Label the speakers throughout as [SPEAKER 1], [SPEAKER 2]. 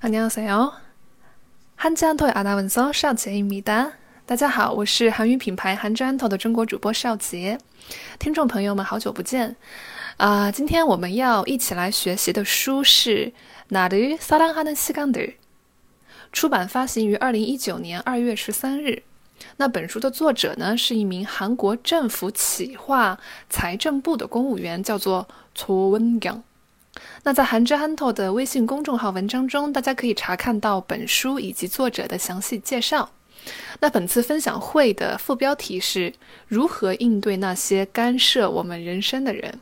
[SPEAKER 1] 안녕하세요，한지한토의아나운서邵杰입니다。大家好，我是韩语品牌韩之安头的中国主播邵杰。听众朋友们，好久不见啊！今天我们要一起来学习的书是《나를사랑하는시간들》，出版发行于二零一九年二月十三日。那本书的作者呢，是一名韩国政府企划财政部的公务员，叫做崔文gang。 那在韩之憨头的微信公众号文章中，大家可以查看到本书以及作者的详细介绍。那本次分享会的副标题是如何应对那些干涉我们人生的人。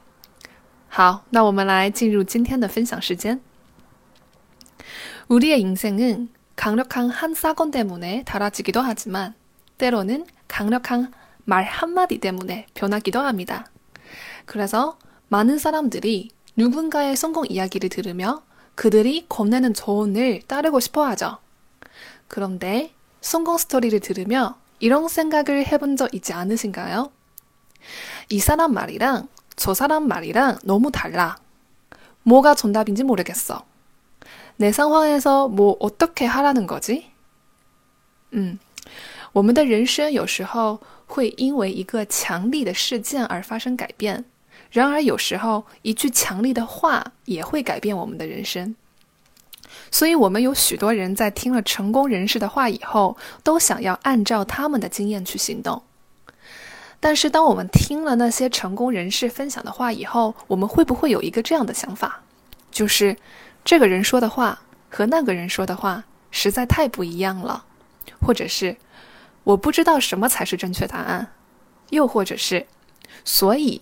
[SPEAKER 1] 好，那我们来进入今天的分享时间。우리의인생은강력한한사건때문에달아지기도하지만때로는강력한말한마디때문에변하기도합니다그래서많은사람들이 누군가의성공이야기를들으며그들이겁내는조언을따르고싶어하죠그런데성공스토리를들으며이런생각을해본적있지않으신가요이사람말이랑저사람말이랑너무달라뭐가정답인지모르겠어내상황에서뭐어떻게하라는거지嗯，我们的人生有时候会因为一个强力的事件而发生改变。 然而，有时候一句强力的话也会改变我们的人生。所以，我们有许多人在听了成功人士的话以后，都想要按照他们的经验去行动。但是，当我们听了那些成功人士分享的话以后，我们会不会有一个这样的想法，就是这个人说的话和那个人说的话实在太不一样了，或者是我不知道什么才是正确答案，又或者是所以。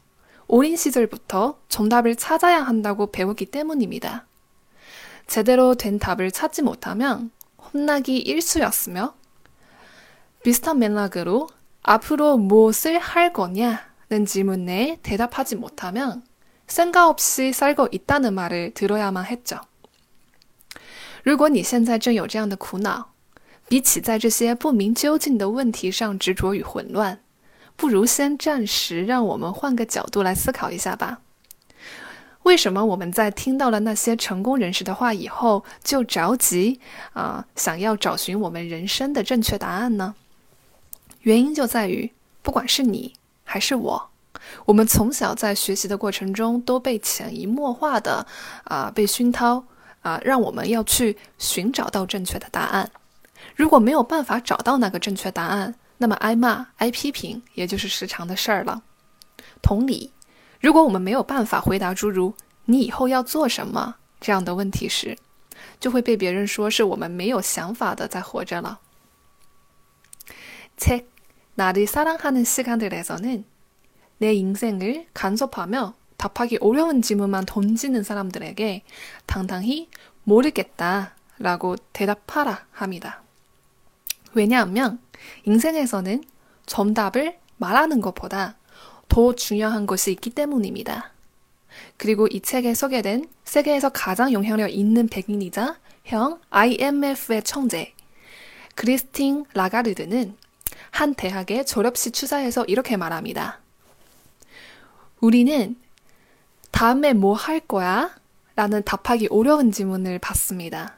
[SPEAKER 1] 어린 시절부터 정답을 찾아야 한다고 배우기 때문입니다. 제대로 된 답을 찾지 못하면 혼나기 일쑤였으며 비슷한 맥락으로 앞으로 무엇을 할 거냐는 질문에 대답하지 못하면 생각 없이 살고 있다는 말을 들어야만 했죠. 如果你现在正有这样的苦恼，比起在这些不明究竟的问题上执着与混乱， 不如先暂时让我们换个角度来思考一下吧。为什么我们在听到了那些成功人士的话以后，就着急啊，想要找寻我们人生的正确答案呢？原因就在于，不管是你还是我，我们从小在学习的过程中都被潜移默化的啊被熏陶啊，让我们要去寻找到正确的答案。如果没有办法找到那个正确答案，那么挨骂、挨批评，也就是时常的事儿了。同理，如果我们没有办法回答诸如“你以后要做什么”这样的问题时，就会被别人说是我们没有想法的在活着了。책나를사랑하는시간들에서는내인생을간섭하며답하기어려운질문만던지는사람들에게당당히모르겠다라고대답하라합니다 왜냐하면 인생에서는 정답을 말하는 것보다 더 중요한 것이 있기 때문입니다. 그리고 이 책에 소개된 세계에서 가장 영향력 있는 백인이자 형 IMF의 청재 크리스틴 라가르드는 한 대학의 졸업식 추사에서 이렇게 말합니다. 우리는 다음에 뭐 할 거야? 라는 답하기 어려운 질문을 받습니다.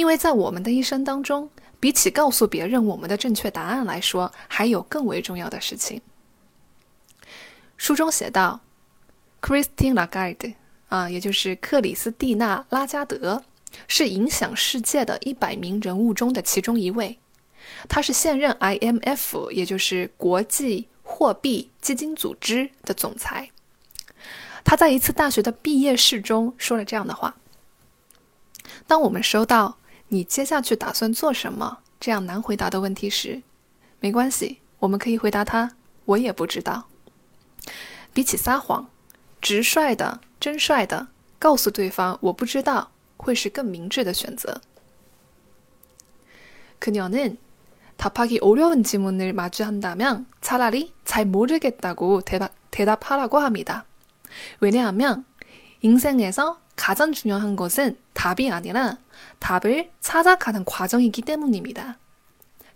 [SPEAKER 1] 因为在我们的一生当中，比起告诉别人我们的正确答案来说，还有更为重要的事情。书中写道，Christine Lagarde 啊，也就是克里斯蒂娜·拉加德，是影响世界的一百名人物中的其中一位。他是现任 IMF，也就是国际货币基金组织的总裁。他在一次大学的毕业式中说了这样的话：“当我们收到‘你接下去打算做什么’这样难回答的问题时，没关系，我们可以回答他：‘我也不知道。’比起撒谎，直率的、真率的告诉对方‘我不知道’会是更明智的选择。”그녀는 답하기어려운질문을마주한다면차라리잘모르겠다고대답대답하라고합니다 왜냐하면 인생에서 가장 중요한 것은 답이 아니라 답을 찾아가는 과정이기 때문입니다.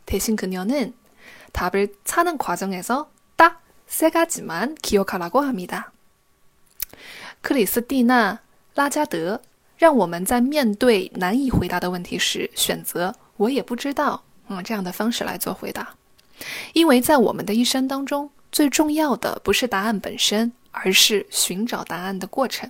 [SPEAKER 1] 대신 그녀는 답을 찾는 과정에서 딱 세 가지만 기억하라고 합니다. 크리스티나 라자드 让我们在面对难以回答的问题时选择“我也不知道”嗯这样的方式来做回答。因为在我们的一生当中，最重要的不是答案本身，而是寻找答案的过程。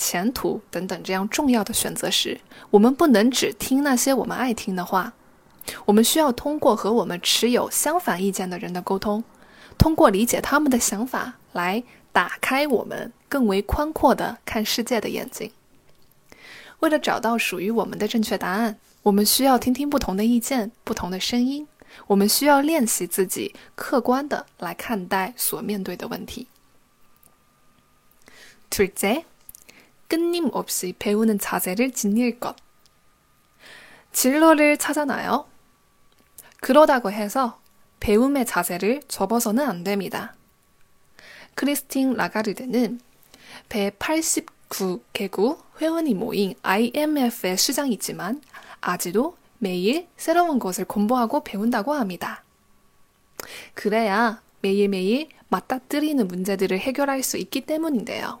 [SPEAKER 1] 前途等等这样重要的选择时，我们不能只听那些我们爱听的话。我们需要通过和我们持有相反意见的人的沟通，通过理解他们的想法来打开我们更为宽阔的看世界的眼睛。为了找到属于我们的正确答案，我们需要听听不同的意见、不同的声音。我们需要练习自己客观的来看待所面对的问题。Today. 끊임없이 배우는 자세를 지닐 것. 진로를 찾아나요? 그러다고 해서 배움의 자세를 접어서는 안 됩니다. 크리스틴 라가르드는 189개국 회원이 모인 IMF의 수장이지만 아직도 매일 새로운 것을 공부하고 배운다고 합니다. 그래야 매일매일 맞닥뜨리는 문제들을 해결할 수 있기 때문인데요.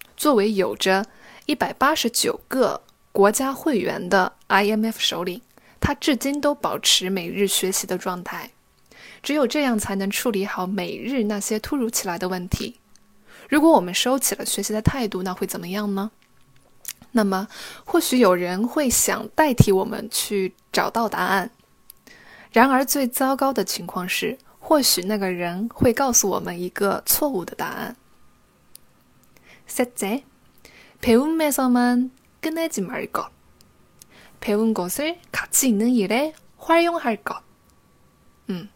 [SPEAKER 1] 作为有着一百八十九个国家会员的 IMF 首领，他至今都保持每日学习的状态。只有这样，才能处理好每日那些突如其来的问题。如果我们收起了学习的态度，那会怎么样呢？那么，或许有人会想代替我们去找到答案。然而，最糟糕的情况是，或许那个人会告诉我们一个错误的答案。 셋째, 배움에서만 끝내지 말 것. 배운 것을 가치 있는 일에 활용할 것. 음.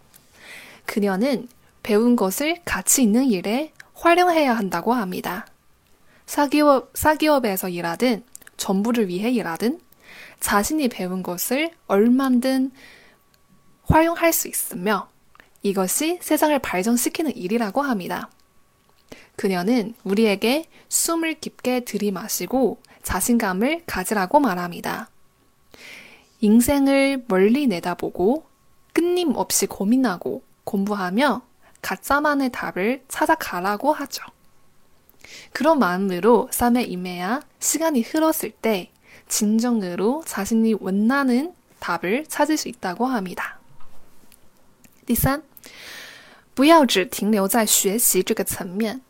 [SPEAKER 1] 그녀는 배운 것을 가치 있는 일에 활용해야 한다고 합니다. 사기업, 사기업에서 일하든 전부를 위해 일하든 자신이 배운 것을 얼만든 활용할 수 있으며 이것이 세상을 발전시키는 일이라고 합니다. 그녀는 우리에게 숨을 깊게 들이마시고 자신감을 가지라고 말합니다. 인생을 멀리 내다보고 끊임없이 고민하고 공부하며 가짜만의 답을 찾아가라고 하죠. 그런 마음으로 삶에 임해야 시간이 흘렀을 때 진정으로 자신이 원하는 답을 찾을 수 있다고 합니다. 第三，不要只停留在学习这个层面，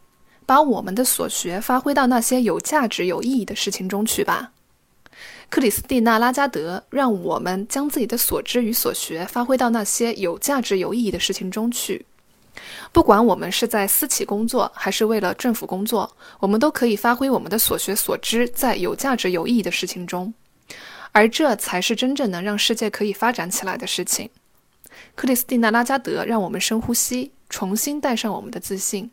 [SPEAKER 1] 把我们的所学发挥到那些有价值、有意义的事情中去吧。克里斯蒂娜·拉加德让我们将自己的所知与所学发挥到那些有价值、有意义的事情中去。不管我们是在私企工作，还是为了政府工作，我们都可以发挥我们的所学所知在有价值、有意义的事情中，而这才是真正能让世界可以发展起来的事情。克里斯蒂娜·拉加德让我们深呼吸，重新带上我们的自信，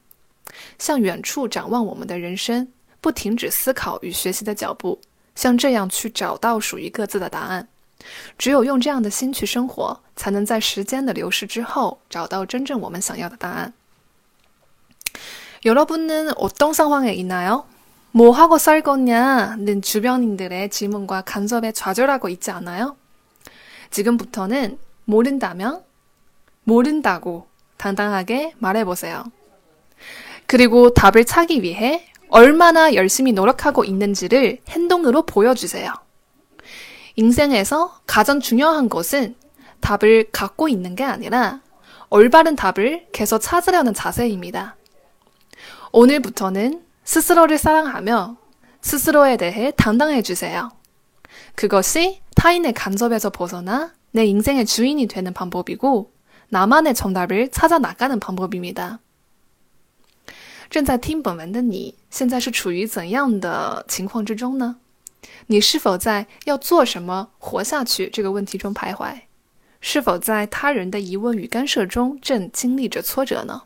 [SPEAKER 1] 向远处展望我们的人生，不停止思考与学习的脚步。像这样去找到属于各自的答案，只有用这样的心去生活，才能在时间的流逝之后找到真正我们想要的答案。여러분은어떤상황에있나요뭐하고살거냐는주변인들의질문과간섭에좌절하고있지않아요지금부터는모른다면모른다고당당하게말해보세요 그리고 답을 찾기 위해 얼마나 열심히 노력하고 있는지를 행동으로 보여주세요. 인생에서 가장 중요한 것은 답을 갖고 있는 게 아니라 올바른 답을 계속 찾으려는 자세입니다. 오늘부터는 스스로를 사랑하며 스스로에 대해 당당해 주세요. 그것이 타인의 간섭에서 벗어나 내 인생의 주인이 되는 방법이고 나만의 정답을 찾아 나가는 방법입니다. 正在听本文的你，现在是处于怎样的情况之中呢？你是否在要做什么活下去这个问题中徘徊？是否在他人的疑问与干涉中正经历着挫折呢？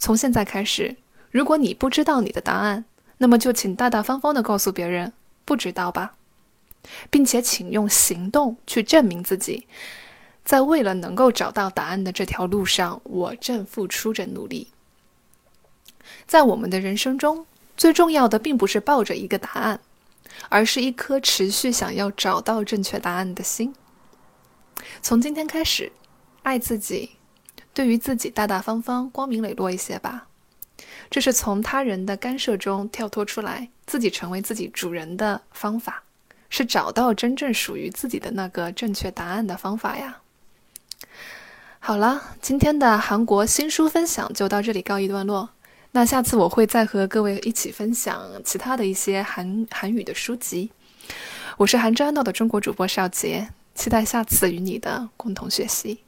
[SPEAKER 1] 从现在开始，如果你不知道你的答案，那么就请大大方方地告诉别人不知道吧，并且请用行动去证明自己，在为了能够找到答案的这条路上，我正付出着努力。在我们的人生中，最重要的并不是抱着一个答案，而是一颗持续想要找到正确答案的心。从今天开始，爱自己，对于自己大大方方、光明磊落一些吧。这是从他人的干涉中跳脱出来，自己成为自己主人的方法，是找到真正属于自己的那个正确答案的方法呀。好了，今天的韩国新书分享就到这里告一段落。那下次我会再和各位一起分享其他的一些韩韩语的书籍。我是韩之安道的中国主播邵杰，期待下次与你的共同学习。